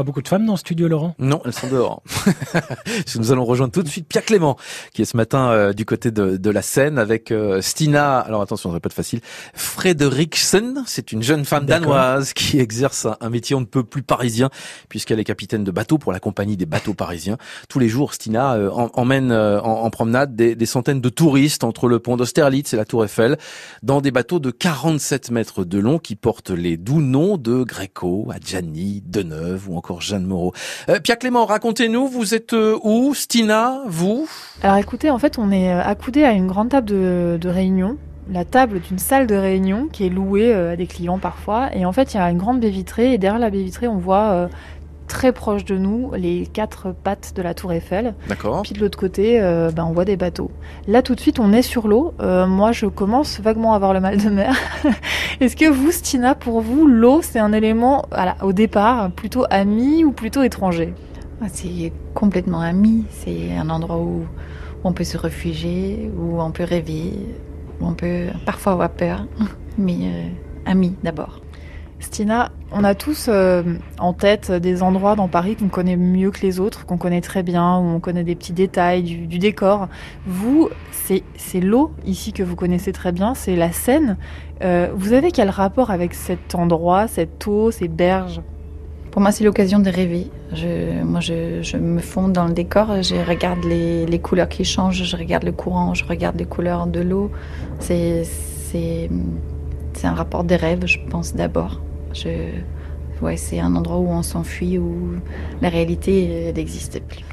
Pas beaucoup de femmes dans le studio, Laurent? Non, elles sont dehors. Nous allons rejoindre tout de suite Pierre Clément, qui est ce matin euh, du côté de, de, la Seine avec euh, Stina. Alors attention, ça va pas être facile. Frederiksen, c'est une jeune femme danoise qui exerce un, métier on ne peut plus parisien, puisqu'elle est capitaine de bateau pour la compagnie des bateaux parisiens. Tous les jours, Stina euh, emmène en, en, promenade des, des, centaines de touristes entre le pont d'Austerlitz et la Tour Eiffel, dans des bateaux de 47 mètres de long qui portent les doux noms de Greco, Adjani, Deneuve ou encore Jeanne Moreau. Euh, Pierre Clément, racontez-nous, vous êtes euh, où Stina, vous? Alors écoutez, en fait, on est euh, accoudé à une grande table de, de réunion la table d'une salle de réunion qui est louée à des clients parfois. Et en fait, il y a une grande baie vitrée et derrière la baie vitrée, on voit très proche de nous les quatre pattes de la tour Eiffel. D'accord. Puis de l'autre côté, euh, ben, on voit des bateaux. Là, tout de suite, on est sur l'eau. Euh, moi, je commence vaguement à avoir le mal de mer. Est-ce que vous, Stina, pour vous, l'eau, c'est un élément, voilà, au départ, plutôt ami ou plutôt étranger? Ah, C'est complètement ami. C'est un endroit où on peut se réfugier, où on peut rêver, où on peut parfois avoir peur, mais euh, ami d'abord. Stina, on a tous euh, en tête des endroits dans Paris qu'on connaît mieux que les autres, qu'on connaît très bien, où on connaît des petits détails du, décor. Vous, c'est l'eau ici que vous connaissez très bien, c'est la Seine. Euh, vous avez quel rapport avec cet endroit, cette eau, ces berges? Pour moi, c'est l'occasion de rêver. moi, je, me fonds dans le décor, je regarde les, les, couleurs qui changent, je regarde le courant, je regarde les couleurs de l'eau. C'est un rapport des rêves, je pense d'abord. Je, ouais, c'est un endroit où on s'enfuit, où la réalité n'existe plus.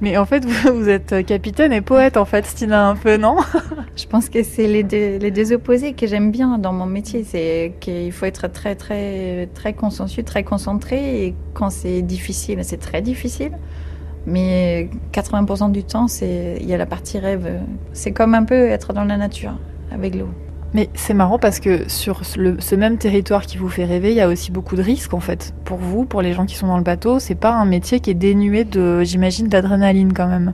Mais en fait, vous, êtes capitaine et poète, en fait, Stina, un peu, non? Je pense que c'est les deux, les deux opposés que j'aime bien dans mon métier. C'est qu'il faut être très, très, très consciencieux, très concentré. Et quand c'est difficile, c'est très difficile. Mais 80% du temps, il y a la partie rêve. C'est comme un peu être dans la nature, avec l'eau. Mais c'est marrant parce que sur ce même territoire qui vous fait rêver, il y a aussi beaucoup de risques en fait. Pour vous, pour les gens qui sont dans le bateau, c'est pas un métier qui est dénué de, j'imagine, d'adrénaline quand même.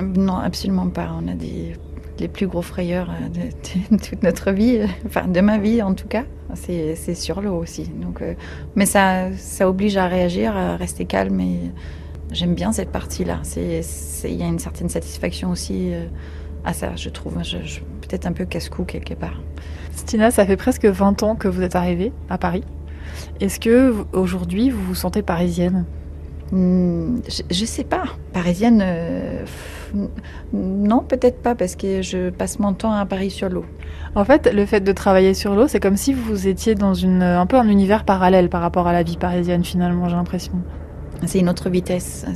Non, absolument pas. On a des les plus gros frayeurs de, toute notre vie, enfin de ma vie en tout cas, c'est sur l'eau aussi. Donc, euh, mais ça, ça oblige à réagir, à rester calme et j'aime bien cette partie-là. Il y a une certaine satisfaction aussi. Euh, à ça, je trouve. Peut-être un peu casse-cou quelque part. Stina, ça fait presque 20 ans que vous êtes arrivée à Paris. Est-ce que aujourd'hui vous vous sentez parisienne? Hmm, je, ne sais pas. Parisienne, euh, non, peut-être pas, parce que je passe mon temps à Paris sur l'eau. En fait, le fait de travailler sur l'eau, c'est comme si vous étiez dans une, un peu un univers parallèle par rapport à la vie parisienne, finalement, j'ai l'impression. C'est une autre vitesse,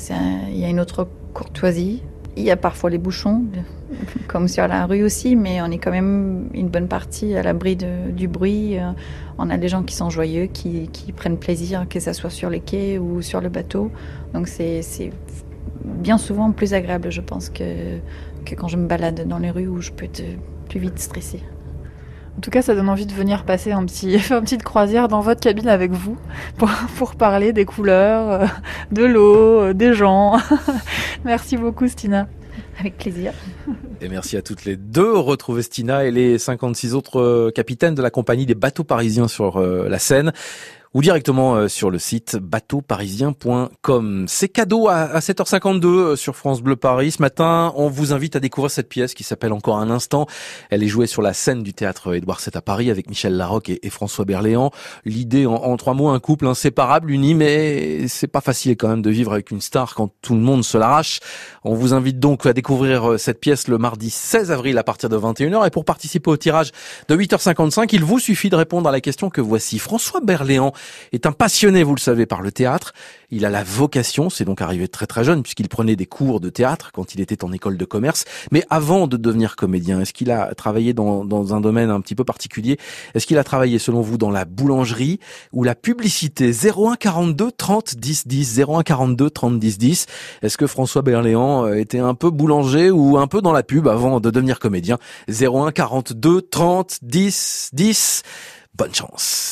il y a une autre courtoisie, il y a parfois les bouchons, comme sur la rue aussi, mais on est quand même une bonne partie à l'abri du bruit. Euh, on a des gens qui sont joyeux, qui, prennent plaisir, que ce soit sur les quais ou sur le bateau. Donc c'est bien souvent plus agréable, je pense, que, que quand je me balade dans les rues où je peux être plus vite stressée. En tout cas, ça donne envie de venir passer un petit, faire une petite croisière dans votre cabine avec vous pour, pour parler des couleurs, euh, de l'eau, euh, des gens. Merci beaucoup, Stina. Avec plaisir. Et merci à toutes les deux. Retrouvez Stina et les 56 autres euh, capitaines de la compagnie des bateaux parisiens sur la Seine ou directement euh, sur le site bateauparisien.com. C'est cadeau à 7h52 euh, sur France Bleu Paris. Ce matin, on vous invite à découvrir cette pièce qui s'appelle Encore un instant. Elle est jouée sur la scène du théâtre Édouard VII à Paris avec Michel Larocque et, François Berléand. L'idée en, trois mots, un couple inséparable, uni, mais c'est pas facile quand même de vivre avec une star quand tout le monde se l'arrache. On vous invite donc à découvrir euh, cette pièce le mardi 16 avril à partir de 21h. Et pour participer au tirage de 8h55, il vous suffit de répondre à la question que voici. François Berléand est un passionné, vous le savez, par le théâtre. Il a la vocation, c'est donc arrivé très très jeune, puisqu'il prenait des cours de théâtre quand il était en école de commerce. Mais avant de devenir comédien, est-ce qu'il a travaillé dans, dans un domaine un petit peu particulier? Est-ce qu'il a travaillé, selon vous, dans la boulangerie ou la publicité? 01 42 30 10 10 01 42 30 10 10 Est-ce que François Berléand euh, était un peu boulanger ou un peu dans la pub avant de devenir comédien? 01 42 30 10 10 Bonne chance